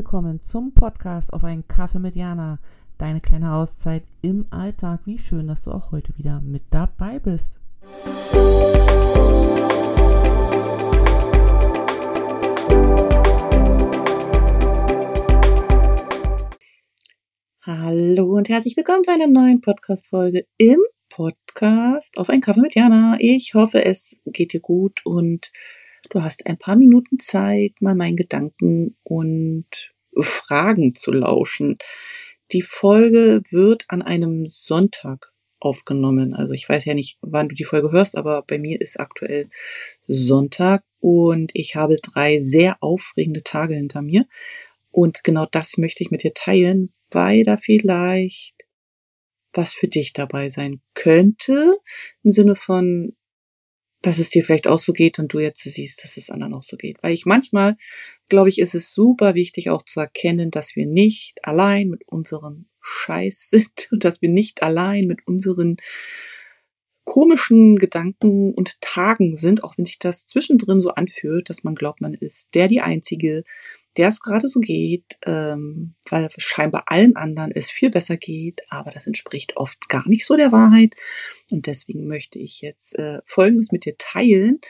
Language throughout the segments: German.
Willkommen zum Podcast auf einen Kaffee mit Jana. Deine kleine Auszeit im Alltag. Wie schön, dass du auch heute wieder mit dabei bist. Hallo und herzlich willkommen zu einer neuen Podcast-Folge im Podcast auf einen Kaffee mit Jana. Ich hoffe, es geht dir gut und Du hast ein paar Minuten Zeit, mal meinen Gedanken und Fragen zu lauschen. Die Folge wird an einem Sonntag aufgenommen. Also ich weiß ja nicht, wann du die Folge hörst, aber bei mir ist aktuell Sonntag und ich habe drei sehr aufregende Tage hinter mir. Und genau das möchte ich mit dir teilen, weil da vielleicht was für dich dabei sein könnte, im Sinne von, dass es dir vielleicht auch so geht und du jetzt siehst, dass es anderen auch so geht. Weil ich manchmal, glaube ich, ist es super wichtig auch zu erkennen, dass wir nicht allein mit unserem Scheiß sind und dass wir nicht allein mit unseren komischen Gedanken und Tagen sind, auch wenn sich das zwischendrin so anfühlt, dass man glaubt, man ist der die Einzige, der es gerade so geht, ähm, weil scheinbar allen anderen es viel besser geht, aber das entspricht oft gar nicht so der Wahrheit. Und deswegen möchte ich jetzt äh, Folgendes mit dir teilen,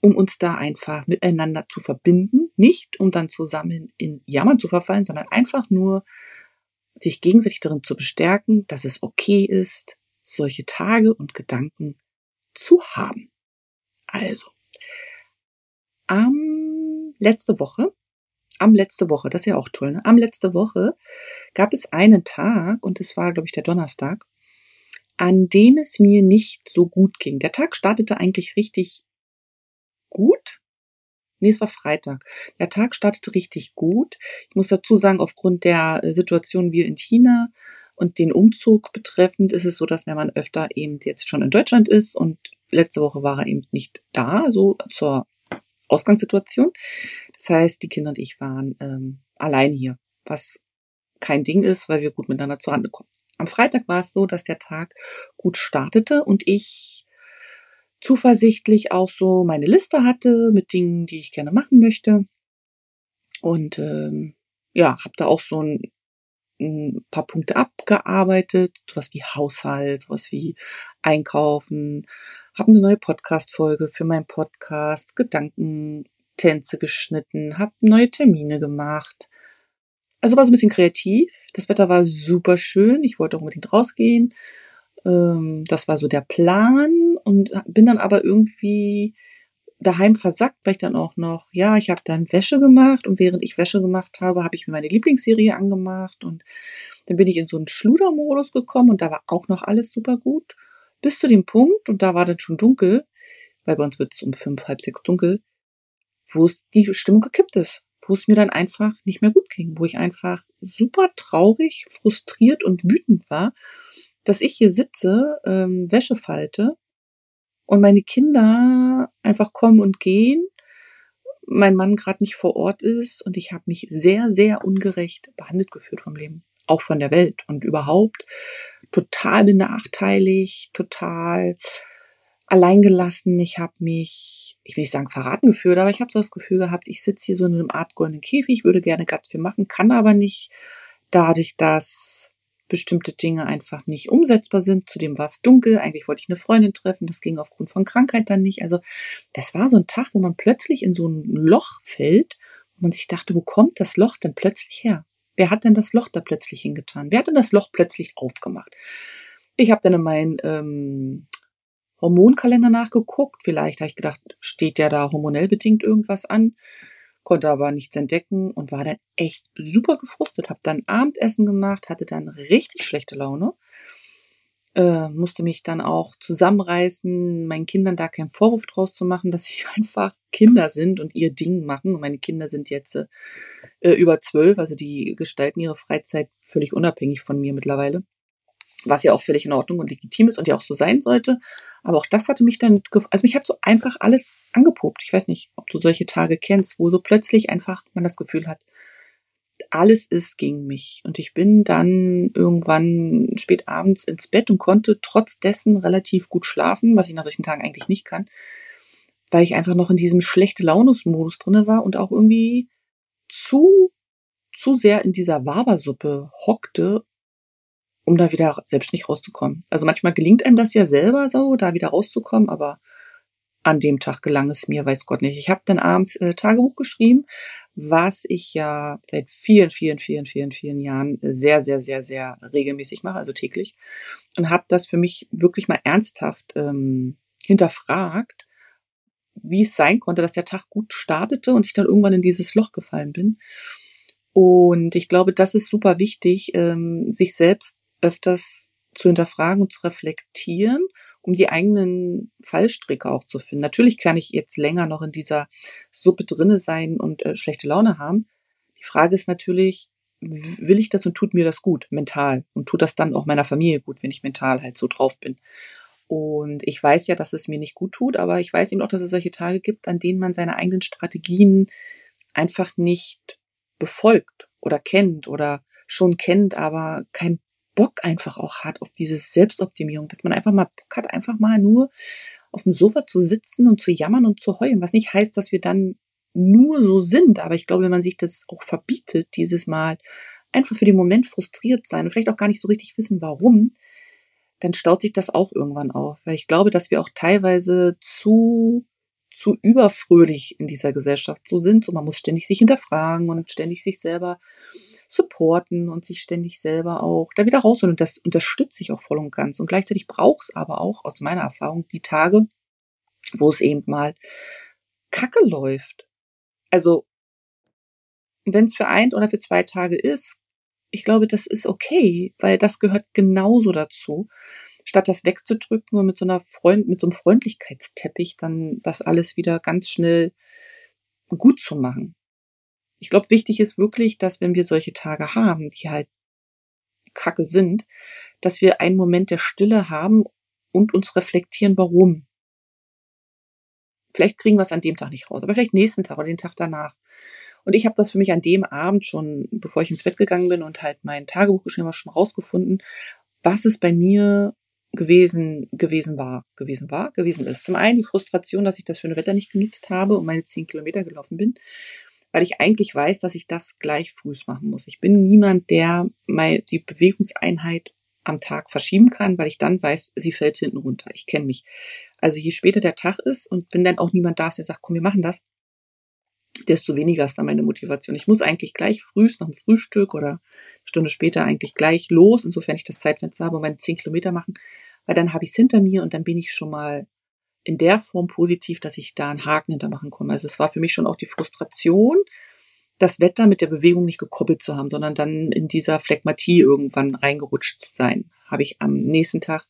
um uns da einfach miteinander zu verbinden, nicht um dann zusammen in Jammern zu verfallen, sondern einfach nur sich gegenseitig darin zu bestärken, dass es okay ist, solche Tage und Gedanken zu haben. Also, am letzte Woche, am letzte Woche, das ist ja auch toll, ne? Am letzte Woche gab es einen Tag, und es war, glaube ich, der Donnerstag, an dem es mir nicht so gut ging. Der Tag startete eigentlich richtig gut. Nee, es war Freitag. Der Tag startete richtig gut. Ich muss dazu sagen, aufgrund der äh, Situation wir in China und den Umzug betreffend ist es so, dass wenn man öfter eben jetzt schon in Deutschland ist und letzte Woche war er eben nicht da, so zur Ausgangssituation. Das heißt, die Kinder und ich waren ähm, allein hier, was kein Ding ist, weil wir gut miteinander zurande kommen. Am Freitag war es so, dass der Tag gut startete und ich zuversichtlich auch so meine Liste hatte mit Dingen, die ich gerne machen möchte. Und ähm, ja, habe da auch so ein ein paar Punkte abgearbeitet, sowas wie Haushalt, sowas wie Einkaufen, habe eine neue Podcast-Folge für meinen Podcast, Gedankentänze geschnitten, habe neue Termine gemacht. Also war so ein bisschen kreativ. Das Wetter war super schön. Ich wollte auch unbedingt rausgehen. Ähm, das war so der Plan und bin dann aber irgendwie daheim versackt, weil ich dann auch noch, ja, ich habe dann Wäsche gemacht und während ich Wäsche gemacht habe, habe ich mir meine Lieblingsserie angemacht und dann bin ich in so einen Schludermodus gekommen und da war auch noch alles super gut. Bis zu dem Punkt, und da war dann schon dunkel, weil bei uns wird es um fünf, halb sechs dunkel, wo es die Stimmung gekippt ist, wo es mir dann einfach nicht mehr gut ging, wo ich einfach super traurig, frustriert und wütend war, dass ich hier sitze, ähm, Wäsche falte und meine Kinder einfach kommen und gehen, mein Mann gerade nicht vor Ort ist und ich habe mich sehr, sehr ungerecht behandelt gefühlt vom Leben, auch von der Welt. Und überhaupt total benachteiligt, total alleingelassen. Ich habe mich, ich will nicht sagen verraten gefühlt, aber ich habe so das Gefühl gehabt, ich sitze hier so in einem Art goldenen Käfig, würde gerne ganz viel machen, kann aber nicht, dadurch, dass bestimmte Dinge einfach nicht umsetzbar sind. Zudem war es dunkel. Eigentlich wollte ich eine Freundin treffen. Das ging aufgrund von Krankheit dann nicht. Also es war so ein Tag, wo man plötzlich in so ein Loch fällt und man sich dachte, wo kommt das Loch denn plötzlich her? Wer hat denn das Loch da plötzlich hingetan? Wer hat denn das Loch plötzlich aufgemacht? Ich habe dann in meinen ähm, Hormonkalender nachgeguckt. Vielleicht habe ich gedacht, steht ja da hormonell bedingt irgendwas an konnte aber nichts entdecken und war dann echt super gefrustet. Hab dann Abendessen gemacht, hatte dann richtig schlechte Laune. Äh, musste mich dann auch zusammenreißen, meinen Kindern da keinen Vorwurf draus zu machen, dass sie einfach Kinder sind und ihr Ding machen. Und meine Kinder sind jetzt äh, über zwölf, also die gestalten ihre Freizeit völlig unabhängig von mir mittlerweile was ja auch völlig in Ordnung und legitim ist und ja auch so sein sollte. Aber auch das hatte mich dann, also mich hat so einfach alles angeprobt. Ich weiß nicht, ob du solche Tage kennst, wo so plötzlich einfach man das Gefühl hat, alles ist gegen mich. Und ich bin dann irgendwann spät abends ins Bett und konnte trotz dessen relativ gut schlafen, was ich nach solchen Tagen eigentlich nicht kann, weil ich einfach noch in diesem schlechte Launusmodus drinne war und auch irgendwie zu zu sehr in dieser Wabersuppe hockte, um da wieder selbst nicht rauszukommen. Also manchmal gelingt einem das ja selber so, da wieder rauszukommen, aber an dem Tag gelang es mir, weiß Gott nicht. Ich habe dann abends äh, Tagebuch geschrieben, was ich ja seit vielen, vielen, vielen, vielen, vielen Jahren äh, sehr, sehr, sehr, sehr regelmäßig mache, also täglich. Und habe das für mich wirklich mal ernsthaft ähm, hinterfragt, wie es sein konnte, dass der Tag gut startete und ich dann irgendwann in dieses Loch gefallen bin. Und ich glaube, das ist super wichtig, ähm, sich selbst öfters zu hinterfragen und zu reflektieren um die eigenen Fallstricke auch zu finden. Natürlich kann ich jetzt länger noch in dieser Suppe drinne sein und äh, schlechte Laune haben. Die Frage ist natürlich, will ich das und tut mir das gut, mental? Und tut das dann auch meiner Familie gut, wenn ich mental halt so drauf bin? Und ich weiß ja, dass es mir nicht gut tut, aber ich weiß eben auch, dass es solche Tage gibt, an denen man seine eigenen Strategien einfach nicht befolgt oder kennt oder schon kennt, aber kein Bock einfach auch hat auf diese Selbstoptimierung, dass man einfach mal Bock hat, einfach mal nur auf dem Sofa zu sitzen und zu jammern und zu heulen, was nicht heißt, dass wir dann nur so sind, aber ich glaube, wenn man sich das auch verbietet, dieses Mal einfach für den Moment frustriert sein und vielleicht auch gar nicht so richtig wissen, warum, dann staut sich das auch irgendwann auf. Weil ich glaube, dass wir auch teilweise zu zu überfröhlich in dieser Gesellschaft so sind. So, man muss ständig sich hinterfragen und ständig sich selber supporten und sich ständig selber auch da wieder rausholen. Und das unterstütze ich auch voll und ganz. Und gleichzeitig braucht es aber auch aus meiner Erfahrung die Tage, wo es eben mal kacke läuft. Also, wenn es für ein oder für zwei Tage ist, ich glaube, das ist okay, weil das gehört genauso dazu statt das wegzudrücken und mit so einer Freund, mit so einem Freundlichkeitsteppich dann das alles wieder ganz schnell gut zu machen. Ich glaube, wichtig ist wirklich, dass wenn wir solche Tage haben, die halt kacke sind, dass wir einen Moment der Stille haben und uns reflektieren, warum. Vielleicht kriegen wir es an dem Tag nicht raus, aber vielleicht nächsten Tag oder den Tag danach. Und ich habe das für mich an dem Abend schon, bevor ich ins Bett gegangen bin und halt mein Tagebuch geschrieben habe, schon rausgefunden, was es bei mir gewesen, gewesen war, gewesen war, gewesen ist. Zum einen die Frustration, dass ich das schöne Wetter nicht genutzt habe und meine zehn Kilometer gelaufen bin, weil ich eigentlich weiß, dass ich das gleich früh machen muss. Ich bin niemand, der mal die Bewegungseinheit am Tag verschieben kann, weil ich dann weiß, sie fällt hinten runter. Ich kenne mich. Also je später der Tag ist und wenn dann auch niemand da ist, der sagt, komm, wir machen das, desto weniger ist dann meine Motivation. Ich muss eigentlich gleich frühst noch ein Frühstück oder eine Stunde später eigentlich gleich los, insofern ich das Zeitfenster habe, und meine zehn Kilometer machen weil dann habe ich es hinter mir und dann bin ich schon mal in der Form positiv, dass ich da einen Haken hintermachen konnte. Also es war für mich schon auch die Frustration, das Wetter mit der Bewegung nicht gekoppelt zu haben, sondern dann in dieser Phlegmatie irgendwann reingerutscht zu sein. Habe ich am nächsten Tag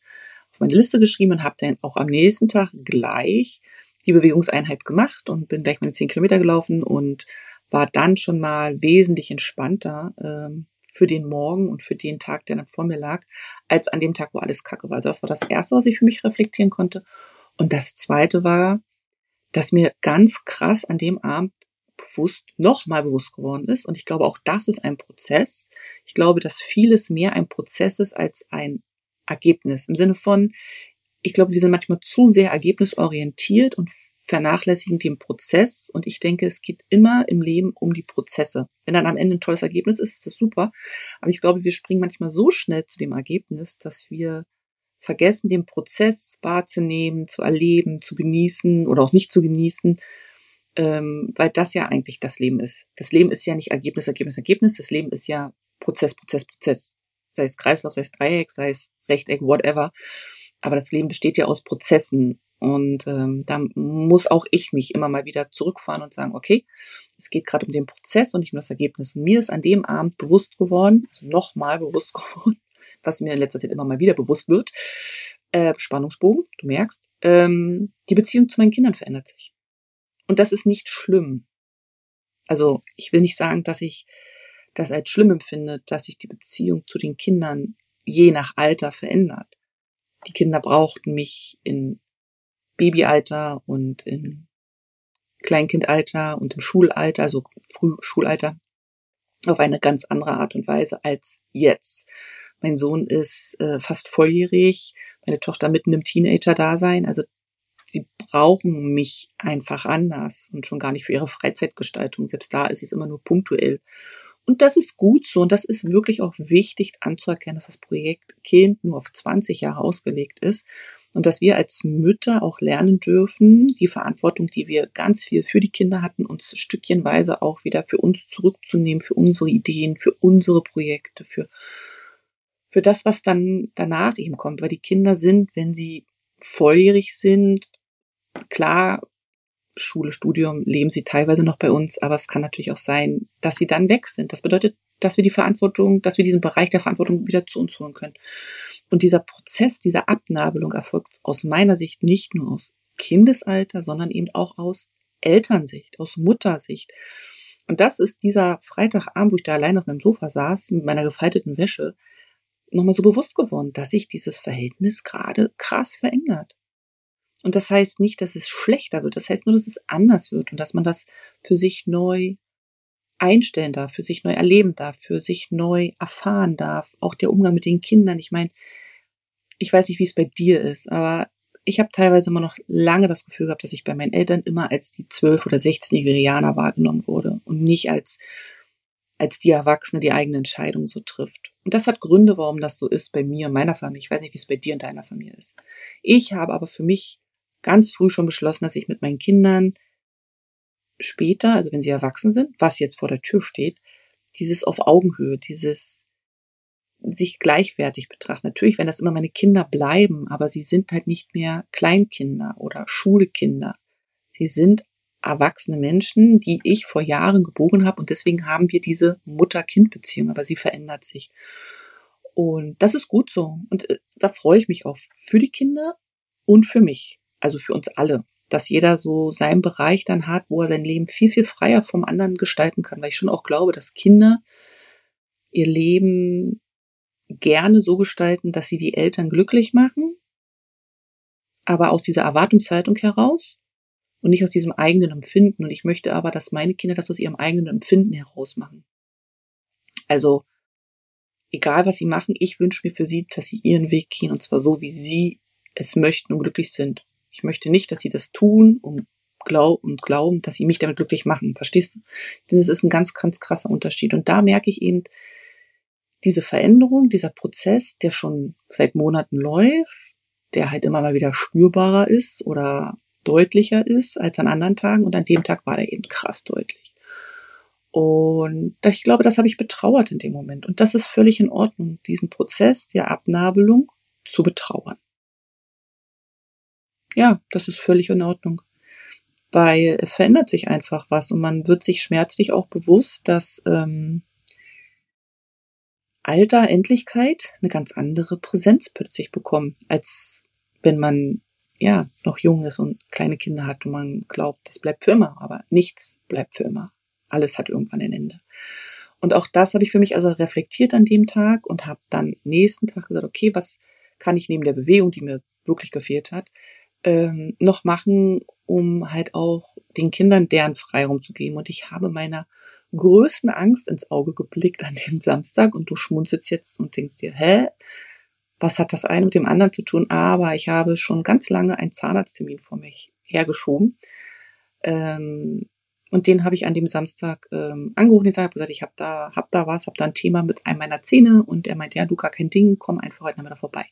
auf meine Liste geschrieben und habe dann auch am nächsten Tag gleich die Bewegungseinheit gemacht und bin gleich meine zehn Kilometer gelaufen und war dann schon mal wesentlich entspannter, ähm, für den Morgen und für den Tag, der dann vor mir lag, als an dem Tag, wo alles kacke war. Also das war das Erste, was ich für mich reflektieren konnte. Und das Zweite war, dass mir ganz krass an dem Abend bewusst, nochmal bewusst geworden ist. Und ich glaube, auch das ist ein Prozess. Ich glaube, dass vieles mehr ein Prozess ist als ein Ergebnis. Im Sinne von, ich glaube, wir sind manchmal zu sehr ergebnisorientiert und vernachlässigen den Prozess. Und ich denke, es geht immer im Leben um die Prozesse. Wenn dann am Ende ein tolles Ergebnis ist, ist das super. Aber ich glaube, wir springen manchmal so schnell zu dem Ergebnis, dass wir vergessen, den Prozess wahrzunehmen, zu erleben, zu genießen oder auch nicht zu genießen, ähm, weil das ja eigentlich das Leben ist. Das Leben ist ja nicht Ergebnis, Ergebnis, Ergebnis. Das Leben ist ja Prozess, Prozess, Prozess. Sei es Kreislauf, sei es Dreieck, sei es Rechteck, whatever. Aber das Leben besteht ja aus Prozessen und ähm, da muss auch ich mich immer mal wieder zurückfahren und sagen, okay, es geht gerade um den Prozess und nicht um das Ergebnis. Und mir ist an dem Abend bewusst geworden, also nochmal bewusst geworden, was mir in letzter Zeit immer mal wieder bewusst wird, äh, Spannungsbogen, du merkst, ähm, die Beziehung zu meinen Kindern verändert sich. Und das ist nicht schlimm. Also ich will nicht sagen, dass ich das als schlimm empfinde, dass sich die Beziehung zu den Kindern je nach Alter verändert. Die Kinder brauchten mich in Babyalter und im Kleinkindalter und im Schulalter, also Frühschulalter, auf eine ganz andere Art und Weise als jetzt. Mein Sohn ist äh, fast volljährig, meine Tochter mitten im Teenager-Dasein. Also sie brauchen mich einfach anders und schon gar nicht für ihre Freizeitgestaltung. Selbst da ist es immer nur punktuell. Und das ist gut so und das ist wirklich auch wichtig anzuerkennen, dass das Projekt Kind nur auf 20 Jahre ausgelegt ist und dass wir als Mütter auch lernen dürfen, die Verantwortung, die wir ganz viel für die Kinder hatten, uns stückchenweise auch wieder für uns zurückzunehmen, für unsere Ideen, für unsere Projekte, für, für das, was dann danach eben kommt. Weil die Kinder sind, wenn sie volljährig sind, klar Schule, Studium leben sie teilweise noch bei uns, aber es kann natürlich auch sein, dass sie dann weg sind. Das bedeutet, dass wir die Verantwortung, dass wir diesen Bereich der Verantwortung wieder zu uns holen können. Und dieser Prozess dieser Abnabelung erfolgt aus meiner Sicht nicht nur aus Kindesalter, sondern eben auch aus Elternsicht, aus Muttersicht. Und das ist dieser Freitagabend, wo ich da allein auf meinem Sofa saß, mit meiner gefalteten Wäsche, nochmal so bewusst geworden, dass sich dieses Verhältnis gerade krass verändert. Und das heißt nicht, dass es schlechter wird. Das heißt nur, dass es anders wird und dass man das für sich neu einstellen darf, für sich neu erleben darf, für sich neu erfahren darf. Auch der Umgang mit den Kindern. Ich meine, ich weiß nicht, wie es bei dir ist, aber ich habe teilweise immer noch lange das Gefühl gehabt, dass ich bei meinen Eltern immer als die 12 oder 16-jährige Jana wahrgenommen wurde und nicht als als die Erwachsene die eigene Entscheidung so trifft. Und das hat Gründe, warum das so ist bei mir und meiner Familie. Ich weiß nicht, wie es bei dir und deiner Familie ist. Ich habe aber für mich ganz früh schon beschlossen, dass ich mit meinen Kindern später, also wenn sie erwachsen sind, was jetzt vor der Tür steht, dieses auf Augenhöhe, dieses sich gleichwertig betrachten. Natürlich werden das immer meine Kinder bleiben, aber sie sind halt nicht mehr Kleinkinder oder Schulkinder. Sie sind erwachsene Menschen, die ich vor Jahren geboren habe und deswegen haben wir diese Mutter-Kind-Beziehung, aber sie verändert sich. Und das ist gut so. Und äh, da freue ich mich auf für die Kinder und für mich also für uns alle, dass jeder so seinen Bereich dann hat, wo er sein Leben viel, viel freier vom anderen gestalten kann, weil ich schon auch glaube, dass Kinder ihr Leben gerne so gestalten, dass sie die Eltern glücklich machen, aber aus dieser Erwartungshaltung heraus und nicht aus diesem eigenen Empfinden. Und ich möchte aber, dass meine Kinder das aus ihrem eigenen Empfinden heraus machen. Also, egal was sie machen, ich wünsche mir für sie, dass sie ihren Weg gehen und zwar so, wie sie es möchten und glücklich sind. Ich möchte nicht, dass sie das tun, um glaub und glauben, dass sie mich damit glücklich machen. Verstehst du? Denn es ist ein ganz, ganz krasser Unterschied. Und da merke ich eben diese Veränderung, dieser Prozess, der schon seit Monaten läuft, der halt immer mal wieder spürbarer ist oder deutlicher ist als an anderen Tagen. Und an dem Tag war der eben krass deutlich. Und ich glaube, das habe ich betrauert in dem Moment. Und das ist völlig in Ordnung, diesen Prozess der Abnabelung zu betrauern ja, das ist völlig in Ordnung. Weil es verändert sich einfach was und man wird sich schmerzlich auch bewusst, dass ähm, Alter, Endlichkeit eine ganz andere Präsenz plötzlich bekommen, als wenn man ja noch jung ist und kleine Kinder hat und man glaubt, das bleibt für immer, aber nichts bleibt für immer. Alles hat irgendwann ein Ende. Und auch das habe ich für mich also reflektiert an dem Tag und habe dann nächsten Tag gesagt, okay, was kann ich neben der Bewegung, die mir wirklich gefehlt hat, ähm, noch machen, um halt auch den Kindern deren Freiraum zu geben. Und ich habe meiner größten Angst ins Auge geblickt an dem Samstag und du schmunzelst jetzt und denkst dir, hä? Was hat das eine mit dem anderen zu tun? Aber ich habe schon ganz lange einen Zahnarzttermin vor mich hergeschoben. Ähm, und den habe ich an dem Samstag ähm, angerufen. Ich habe gesagt, ich habe da, hab da was, habe da ein Thema mit einem meiner Zähne. Und er meint, ja, du gar kein Ding, komm einfach heute Nachmittag vorbei.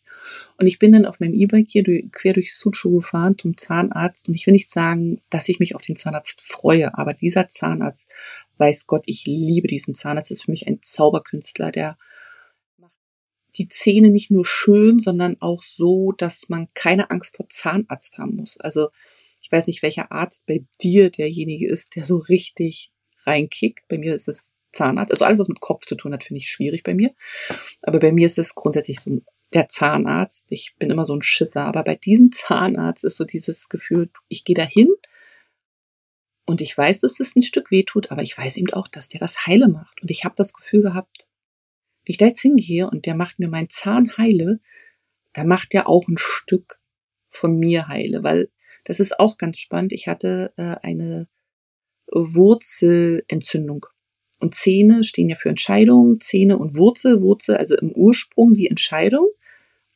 Und ich bin dann auf meinem E-Bike hier quer durch Suchu gefahren zum Zahnarzt. Und ich will nicht sagen, dass ich mich auf den Zahnarzt freue, aber dieser Zahnarzt, weiß Gott, ich liebe diesen Zahnarzt, ist für mich ein Zauberkünstler, der macht die Zähne nicht nur schön, sondern auch so, dass man keine Angst vor Zahnarzt haben muss. Also ich weiß nicht, welcher Arzt bei dir derjenige ist, der so richtig reinkickt. Bei mir ist es Zahnarzt. Also alles, was mit Kopf zu tun hat, finde ich schwierig bei mir. Aber bei mir ist es grundsätzlich so der Zahnarzt. Ich bin immer so ein Schisser. Aber bei diesem Zahnarzt ist so dieses Gefühl, ich gehe dahin und ich weiß, dass es ein Stück weh tut, aber ich weiß eben auch, dass der das heile macht. Und ich habe das Gefühl gehabt, wie ich da jetzt hingehe und der macht mir meinen Zahn heile, da macht der auch ein Stück von mir heile, weil das ist auch ganz spannend. Ich hatte äh, eine Wurzelentzündung. Und Zähne stehen ja für Entscheidungen, Zähne und Wurzel, Wurzel, also im Ursprung die Entscheidung.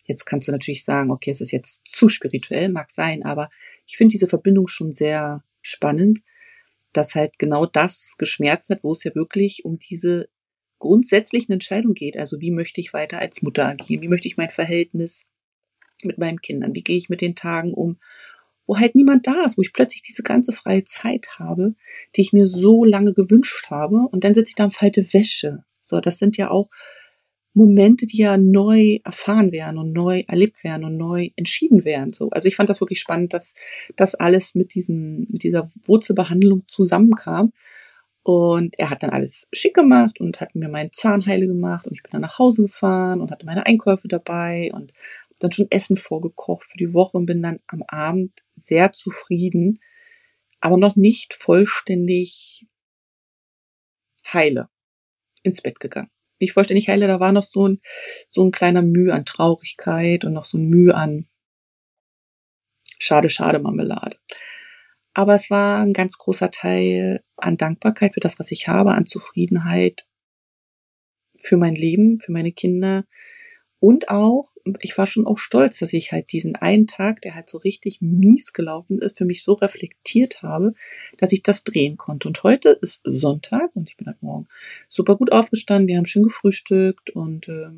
Jetzt kannst du natürlich sagen, okay, es ist jetzt zu spirituell, mag sein, aber ich finde diese Verbindung schon sehr spannend, dass halt genau das geschmerzt hat, wo es ja wirklich um diese grundsätzlichen Entscheidung geht. Also wie möchte ich weiter als Mutter agieren? Wie möchte ich mein Verhältnis mit meinen Kindern? Wie gehe ich mit den Tagen um? Wo halt niemand da ist, wo ich plötzlich diese ganze freie Zeit habe, die ich mir so lange gewünscht habe. Und dann sitze ich da und falte Wäsche. So, das sind ja auch Momente, die ja neu erfahren werden und neu erlebt werden und neu entschieden werden. So, also ich fand das wirklich spannend, dass das alles mit diesem, mit dieser Wurzelbehandlung zusammenkam. Und er hat dann alles schick gemacht und hat mir meinen Zahnheile gemacht und ich bin dann nach Hause gefahren und hatte meine Einkäufe dabei und dann schon Essen vorgekocht für die Woche und bin dann am Abend sehr zufrieden, aber noch nicht vollständig heile ins Bett gegangen. Nicht vollständig heile, da war noch so ein, so ein kleiner Mühe an Traurigkeit und noch so ein Mühe an Schade, Schade Marmelade. Aber es war ein ganz großer Teil an Dankbarkeit für das, was ich habe, an Zufriedenheit für mein Leben, für meine Kinder. Und auch, ich war schon auch stolz, dass ich halt diesen einen Tag, der halt so richtig mies gelaufen ist, für mich so reflektiert habe, dass ich das drehen konnte. Und heute ist Sonntag und ich bin heute Morgen super gut aufgestanden. Wir haben schön gefrühstückt und äh,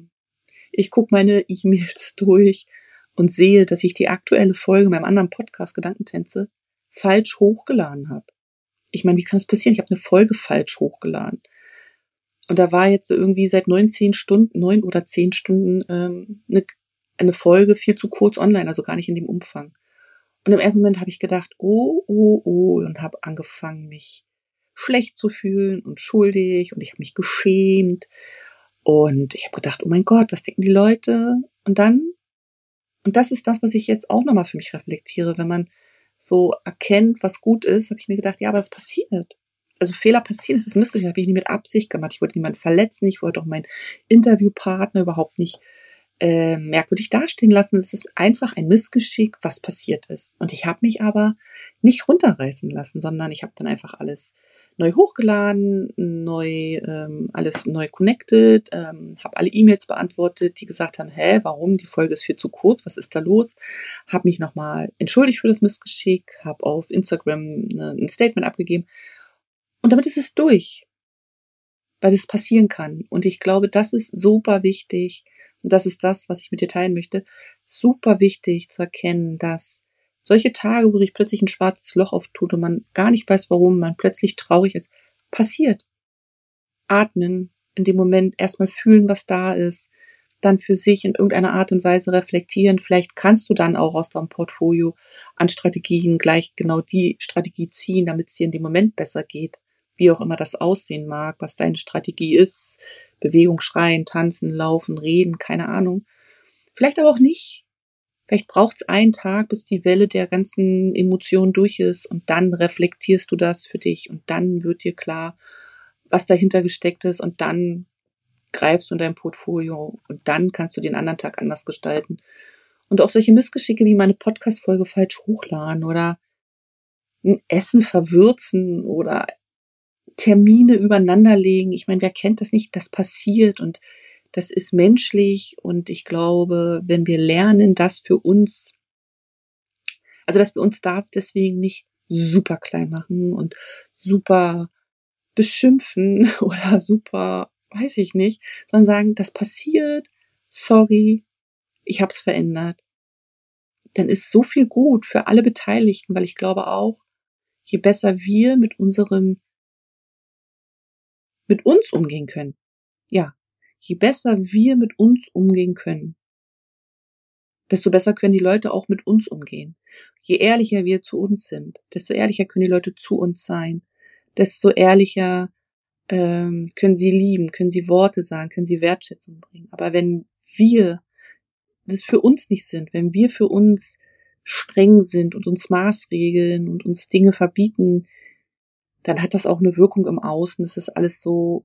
ich gucke meine E-Mails durch und sehe, dass ich die aktuelle Folge meinem anderen Podcast Gedankentänze falsch hochgeladen habe. Ich meine, wie kann das passieren? Ich habe eine Folge falsch hochgeladen. Und da war jetzt irgendwie seit neun, zehn Stunden, neun oder zehn Stunden ähm, eine, eine Folge viel zu kurz online, also gar nicht in dem Umfang. Und im ersten Moment habe ich gedacht, oh, oh, oh, und habe angefangen, mich schlecht zu fühlen und schuldig und ich habe mich geschämt. Und ich habe gedacht, oh mein Gott, was denken die Leute? Und dann, und das ist das, was ich jetzt auch nochmal für mich reflektiere, wenn man so erkennt, was gut ist, habe ich mir gedacht, ja, aber es passiert. Also Fehler passieren, es ist ein Missgeschick, habe ich nicht mit Absicht gemacht. Ich wollte niemanden verletzen, ich wollte auch meinen Interviewpartner überhaupt nicht äh, merkwürdig dastehen lassen. Es ist einfach ein Missgeschick, was passiert ist. Und ich habe mich aber nicht runterreißen lassen, sondern ich habe dann einfach alles neu hochgeladen, neu ähm, alles neu connected, ähm, habe alle E-Mails beantwortet, die gesagt haben, hä, warum? Die Folge ist viel zu kurz, was ist da los? Habe mich nochmal entschuldigt für das Missgeschick, habe auf Instagram eine, ein Statement abgegeben und damit ist es durch, weil es passieren kann. Und ich glaube, das ist super wichtig und das ist das, was ich mit dir teilen möchte, super wichtig zu erkennen, dass solche Tage, wo sich plötzlich ein schwarzes Loch auftut und man gar nicht weiß, warum man plötzlich traurig ist, passiert. Atmen, in dem Moment erstmal fühlen, was da ist, dann für sich in irgendeiner Art und Weise reflektieren. Vielleicht kannst du dann auch aus deinem Portfolio an Strategien gleich genau die Strategie ziehen, damit es dir in dem Moment besser geht. Wie auch immer das aussehen mag, was deine Strategie ist. Bewegung, schreien, tanzen, laufen, reden, keine Ahnung. Vielleicht aber auch nicht. Vielleicht braucht es einen Tag, bis die Welle der ganzen Emotionen durch ist und dann reflektierst du das für dich und dann wird dir klar, was dahinter gesteckt ist und dann greifst du in dein Portfolio und dann kannst du den anderen Tag anders gestalten. Und auch solche Missgeschicke wie meine Podcast-Folge falsch hochladen oder ein Essen verwürzen oder Termine übereinanderlegen. Ich meine, wer kennt das nicht? Das passiert und das ist menschlich und ich glaube, wenn wir lernen, das für uns, also dass wir uns da deswegen nicht super klein machen und super beschimpfen oder super, weiß ich nicht, sondern sagen, das passiert, sorry, ich habe es verändert, dann ist so viel gut für alle Beteiligten, weil ich glaube auch, je besser wir mit unserem, mit uns umgehen können, ja, je besser wir mit uns umgehen können, desto besser können die Leute auch mit uns umgehen. Je ehrlicher wir zu uns sind, desto ehrlicher können die Leute zu uns sein, desto ehrlicher ähm, können sie lieben, können sie Worte sagen, können sie Wertschätzung bringen. Aber wenn wir das für uns nicht sind, wenn wir für uns streng sind und uns Maßregeln und uns Dinge verbieten, dann hat das auch eine Wirkung im Außen. Das ist alles so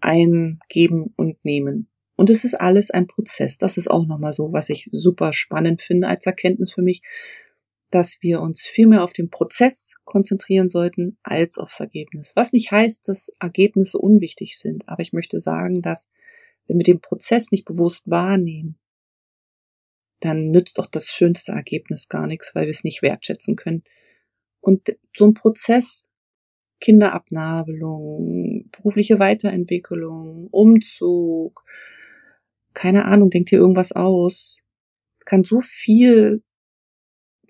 ein Geben und Nehmen. Und es ist alles ein Prozess. Das ist auch nochmal so, was ich super spannend finde als Erkenntnis für mich, dass wir uns viel mehr auf den Prozess konzentrieren sollten als aufs Ergebnis. Was nicht heißt, dass Ergebnisse unwichtig sind. Aber ich möchte sagen, dass wenn wir den Prozess nicht bewusst wahrnehmen, dann nützt auch das schönste Ergebnis gar nichts, weil wir es nicht wertschätzen können. Und so ein Prozess Kinderabnabelung, berufliche Weiterentwicklung, Umzug, keine Ahnung, denk dir irgendwas aus. Kann so viel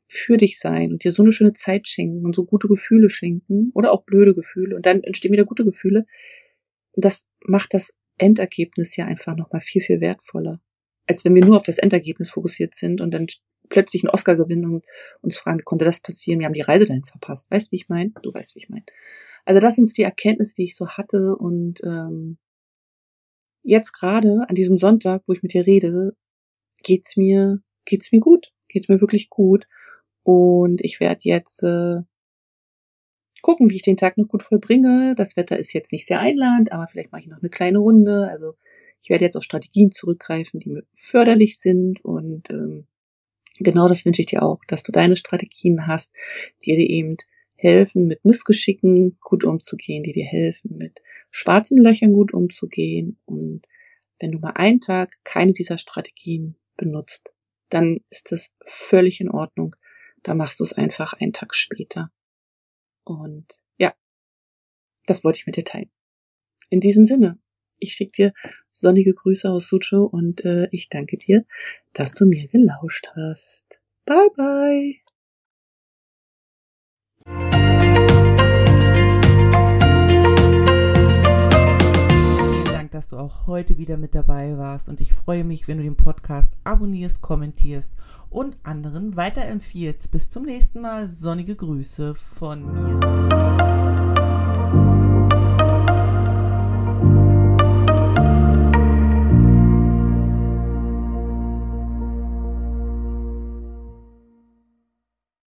für dich sein und dir so eine schöne Zeit schenken und so gute Gefühle schenken oder auch blöde Gefühle und dann entstehen wieder gute Gefühle. Das macht das Endergebnis ja einfach nochmal viel, viel wertvoller, als wenn wir nur auf das Endergebnis fokussiert sind und dann plötzlich einen Oscar gewinnen und uns fragen, wie konnte das passieren? Wir haben die Reise dahin verpasst. Weißt wie ich meine? Du weißt, wie ich meine. Also das sind so die Erkenntnisse, die ich so hatte und ähm, jetzt gerade an diesem Sonntag, wo ich mit dir rede, geht's mir geht's mir gut, geht's mir wirklich gut und ich werde jetzt äh, gucken, wie ich den Tag noch gut vollbringe. Das Wetter ist jetzt nicht sehr einladend, aber vielleicht mache ich noch eine kleine Runde. Also ich werde jetzt auf Strategien zurückgreifen, die mir förderlich sind und ähm, genau das wünsche ich dir auch, dass du deine Strategien hast, die dir eben helfen, mit Missgeschicken gut umzugehen, die dir helfen, mit schwarzen Löchern gut umzugehen. Und wenn du mal einen Tag keine dieser Strategien benutzt, dann ist das völlig in Ordnung. Da machst du es einfach einen Tag später. Und ja, das wollte ich mit dir teilen. In diesem Sinne, ich schicke dir sonnige Grüße aus Sucho und äh, ich danke dir, dass du mir gelauscht hast. Bye bye. Vielen Dank, dass du auch heute wieder mit dabei warst und ich freue mich, wenn du den Podcast abonnierst, kommentierst und anderen weiterempfiehlst. Bis zum nächsten Mal. Sonnige Grüße von mir.